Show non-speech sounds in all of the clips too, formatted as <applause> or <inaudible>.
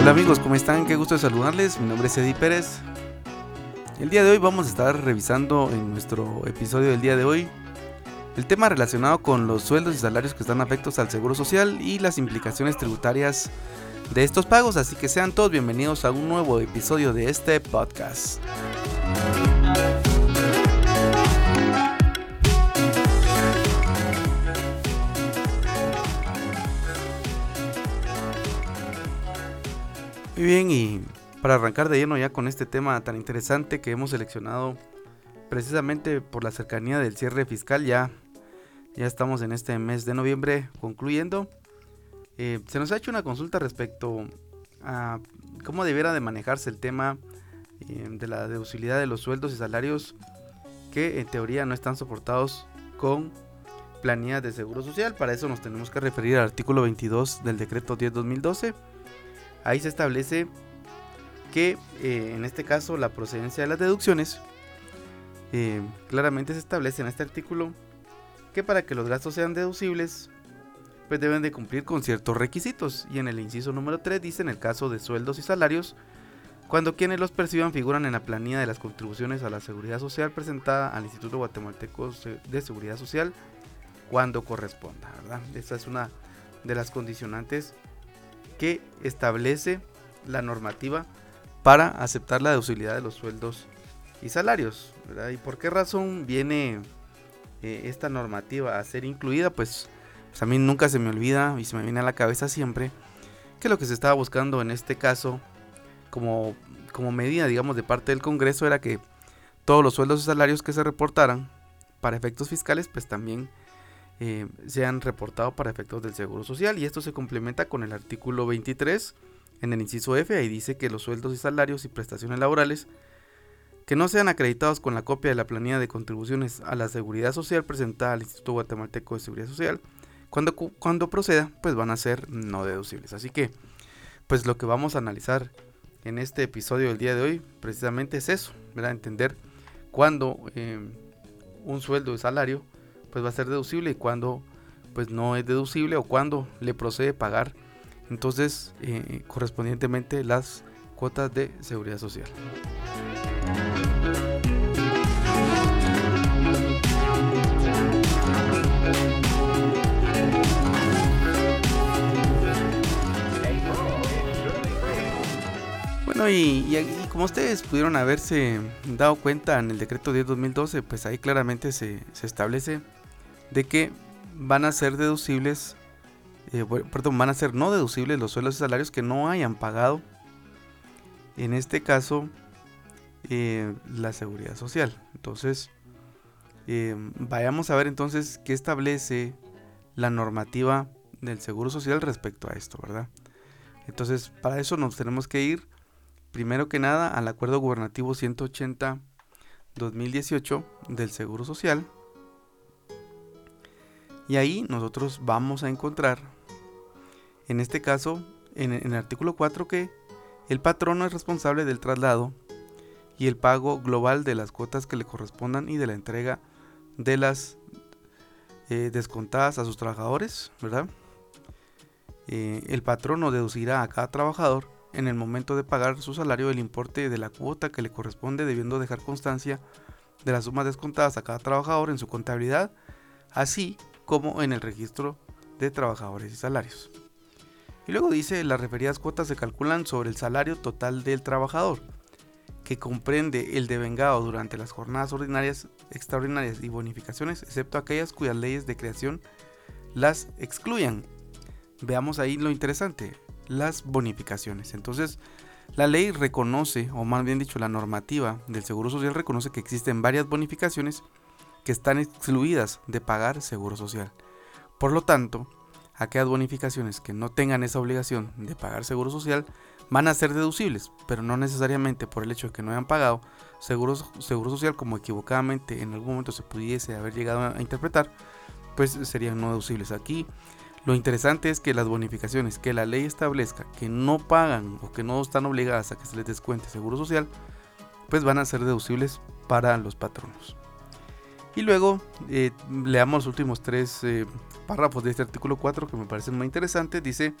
Hola amigos, ¿cómo están? Qué gusto saludarles. Mi nombre es Eddie Pérez. El día de hoy vamos a estar revisando en nuestro episodio del día de hoy el tema relacionado con los sueldos y salarios que están afectos al seguro social y las implicaciones tributarias de estos pagos. Así que sean todos bienvenidos a un nuevo episodio de este podcast. Muy bien, y para arrancar de lleno ya con este tema tan interesante que hemos seleccionado precisamente por la cercanía del cierre fiscal, ya, ya estamos en este mes de noviembre concluyendo. Eh, se nos ha hecho una consulta respecto a cómo debiera de manejarse el tema eh, de la deducibilidad de los sueldos y salarios que en teoría no están soportados con planillas de seguro social. Para eso nos tenemos que referir al artículo 22 del decreto 10-2012 Ahí se establece que eh, en este caso la procedencia de las deducciones eh, claramente se establece en este artículo que para que los gastos sean deducibles pues deben de cumplir con ciertos requisitos y en el inciso número 3 dice en el caso de sueldos y salarios cuando quienes los perciban figuran en la planilla de las contribuciones a la seguridad social presentada al Instituto Guatemalteco de Seguridad Social cuando corresponda, ¿verdad? Esta es una de las condicionantes que establece la normativa para aceptar la deducibilidad de los sueldos y salarios. ¿Y por qué razón viene eh, esta normativa a ser incluida? Pues, pues, a mí nunca se me olvida y se me viene a la cabeza siempre que lo que se estaba buscando en este caso como, como medida, digamos, de parte del Congreso era que todos los sueldos y salarios que se reportaran para efectos fiscales, pues también eh, se han reportado para efectos del Seguro Social y esto se complementa con el artículo 23 en el inciso F, ahí dice que los sueldos y salarios y prestaciones laborales que no sean acreditados con la copia de la planilla de contribuciones a la seguridad social presentada al Instituto Guatemalteco de Seguridad Social, cuando, cuando proceda, pues van a ser no deducibles. Así que, pues lo que vamos a analizar en este episodio del día de hoy, precisamente es eso, ¿verdad? Entender cuándo eh, un sueldo y salario pues va a ser deducible y cuando pues no es deducible o cuando le procede pagar entonces eh, correspondientemente las cuotas de seguridad social. Y, como ustedes pudieron haberse dado cuenta en el decreto 10-2012, pues ahí claramente se, se establece de que van a ser deducibles, eh, perdón, van a ser no deducibles los sueldos y salarios que no hayan pagado, en este caso, eh, la seguridad social. Entonces, eh, vayamos a ver entonces qué establece la normativa del Seguro Social respecto a esto, ¿verdad? Entonces, para eso nos tenemos que ir, primero que nada, al Acuerdo Gubernativo 180-2018 del Seguro Social, y ahí nosotros vamos a encontrar, en este caso, en, el artículo 4, que el patrono es responsable del traslado y el pago global de las cuotas que le correspondan y de la entrega de las eh, descontadas a sus trabajadores, ¿verdad? Eh, el patrono deducirá a cada trabajador en el momento de pagar su salario el importe de la cuota que le corresponde, debiendo dejar constancia de las sumas descontadas a cada trabajador en su contabilidad, así como en el registro de trabajadores y salarios. Y luego dice, las referidas cuotas se calculan sobre el salario total del trabajador, que comprende el devengado durante las jornadas ordinarias, extraordinarias y bonificaciones, excepto aquellas cuyas leyes de creación las excluyan. Veamos ahí lo interesante, las bonificaciones. Entonces, la ley reconoce, o más bien dicho, la normativa del Seguro Social reconoce que existen varias bonificaciones que están excluidas de pagar seguro social. Por lo tanto, aquellas bonificaciones que no tengan esa obligación de pagar seguro social van a ser deducibles, pero no necesariamente por el hecho de que no hayan pagado seguro, seguro social como equivocadamente en algún momento se pudiese haber llegado a interpretar, pues serían no deducibles. Aquí lo interesante es que las bonificaciones que la ley establezca que no pagan o que no están obligadas a que se les descuente seguro social, pues van a ser deducibles para los patronos. Y luego eh, leamos los últimos tres eh, párrafos de este artículo 4 que me parecen muy interesantes. Dice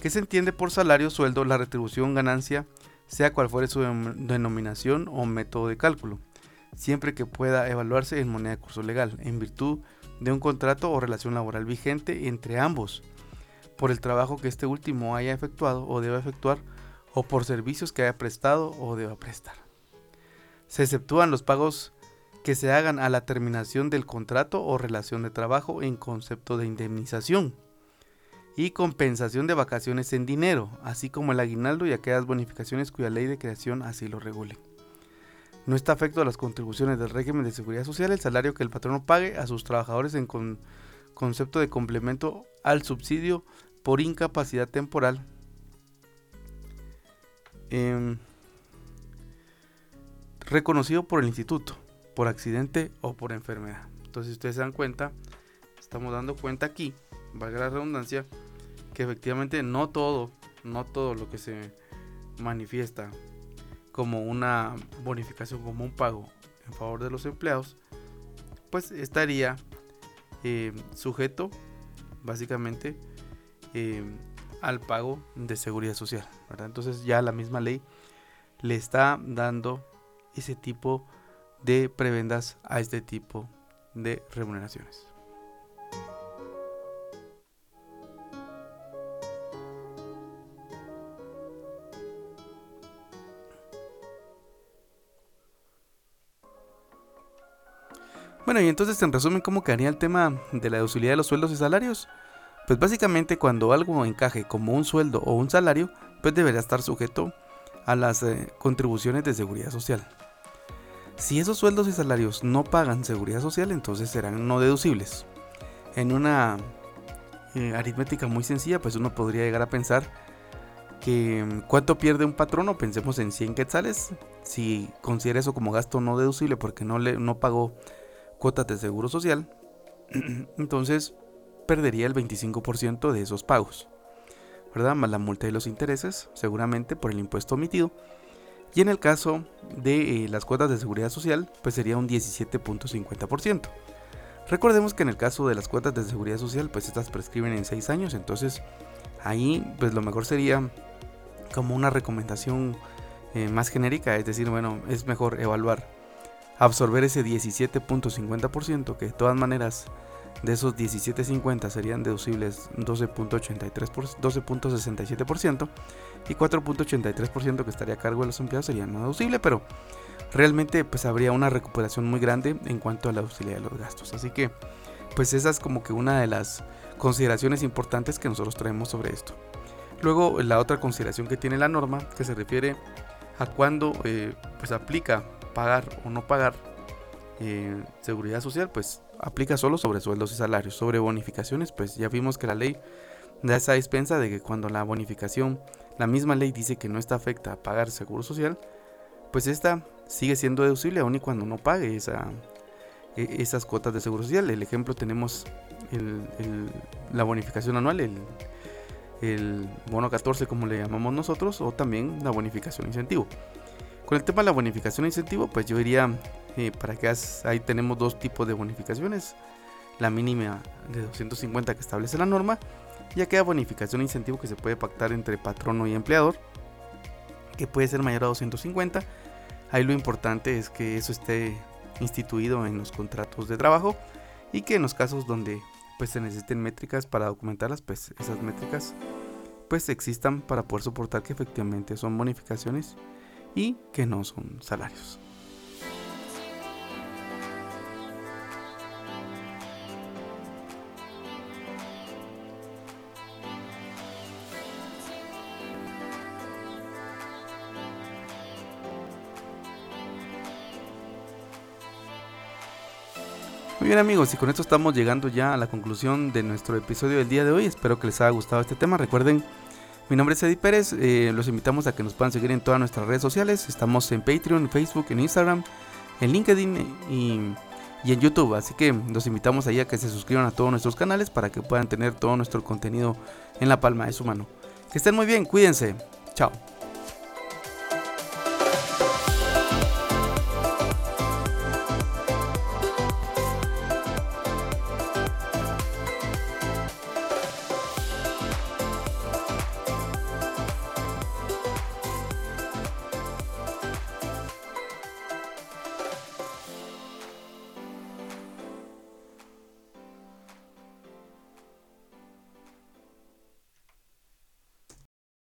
que se entiende por salario, sueldo, la retribución, ganancia, sea cual fuere su denominación o método de cálculo, siempre que pueda evaluarse en moneda de curso legal, en virtud de un contrato o relación laboral vigente entre ambos, por el trabajo que este último haya efectuado o deba efectuar, o por servicios que haya prestado o deba prestar. Se exceptúan los pagos que se hagan a la terminación del contrato o relación de trabajo en concepto de indemnización y compensación de vacaciones en dinero, así como el aguinaldo y aquellas bonificaciones cuya ley de creación así lo regule. No está afecto a las contribuciones del régimen de seguridad social el salario que el patrono pague a sus trabajadores en concepto de complemento al subsidio por incapacidad temporal. Em, reconocido por el instituto por accidente o por enfermedad. Entonces, si ustedes se dan cuenta, estamos dando cuenta aquí, valga la redundancia, que efectivamente no todo, no todo lo que se manifiesta como una bonificación, como un pago en favor de los empleados, pues estaría eh, sujeto básicamente eh, al pago de seguridad social. Entonces ya la misma ley le está dando ese tipo de de prebendas a este tipo de remuneraciones. Bueno, y entonces en resumen, ¿cómo quedaría el tema de la deducibilidad de los sueldos y salarios? Pues básicamente cuando algo encaje como un sueldo o un salario, pues debería estar sujeto a las eh, contribuciones de seguridad social. Si esos sueldos y salarios no pagan seguridad social, entonces serán no deducibles. En una eh, aritmética muy sencilla, pues uno podría llegar a pensar que mm, cuánto pierde un patrono, pensemos en 100 quetzales, si considera eso como gasto no deducible porque no, le, no pagó cuotas de seguro social, <clears throat> entonces perdería el 25% de esos pagos, ¿verdad? Más la multa y los intereses, seguramente por el impuesto omitido y en el caso de eh, las cuotas de seguridad social, pues sería un 17.50%. Recordemos que en el caso de las cuotas de seguridad social, pues estas prescriben en 6 años, entonces ahí pues lo mejor sería como una recomendación eh, más genérica, es decir, bueno, es mejor evaluar, absorber ese 17.50% que de todas maneras de esos 17.50 serían deducibles 12.83 12.67% y 4.83% que estaría a cargo de los empleados sería no deducible, pero realmente pues habría una recuperación muy grande en cuanto a la deducibilidad de los gastos. Así que pues esa es como que una de las consideraciones importantes que nosotros traemos sobre esto. Luego la otra consideración que tiene la norma que se refiere a cuando eh, pues aplica pagar o no pagar eh, seguridad social, pues aplica solo sobre sueldos y salarios. Sobre bonificaciones, pues ya vimos que la ley da esa dispensa de que cuando la bonificación, la misma ley dice que no está afecta a pagar seguro social, pues esta sigue siendo deducible aun y cuando no pague esa, e, esas cuotas de seguro social. El ejemplo tenemos la bonificación anual, el, el bono 14 como le llamamos nosotros, o también la bonificación incentivo. Con el tema de la bonificación incentivo, pues yo diría para que ahí tenemos dos tipos de bonificaciones. La mínima de 250 que establece la norma y aquella bonificación e incentivo que se puede pactar entre patrono y empleador, que puede ser mayor a 250. Ahí lo importante es que eso esté instituido en los contratos de trabajo y que en los casos donde pues se necesiten métricas para documentarlas, pues esas métricas pues existan para poder soportar que efectivamente son bonificaciones y que no son salarios. Muy bien amigos, y con esto estamos llegando ya a la conclusión de nuestro episodio del día de hoy. Espero que les haya gustado este tema. Recuerden, mi nombre es Eddie Pérez. Eh, los invitamos a que nos puedan seguir en todas nuestras redes sociales. Estamos en Patreon, en Facebook, en Instagram, en LinkedIn y, y en YouTube. Así que los invitamos ahí a que se suscriban a todos nuestros canales para que puedan tener todo nuestro contenido en la palma de su mano. Que estén muy bien, cuídense. Chao.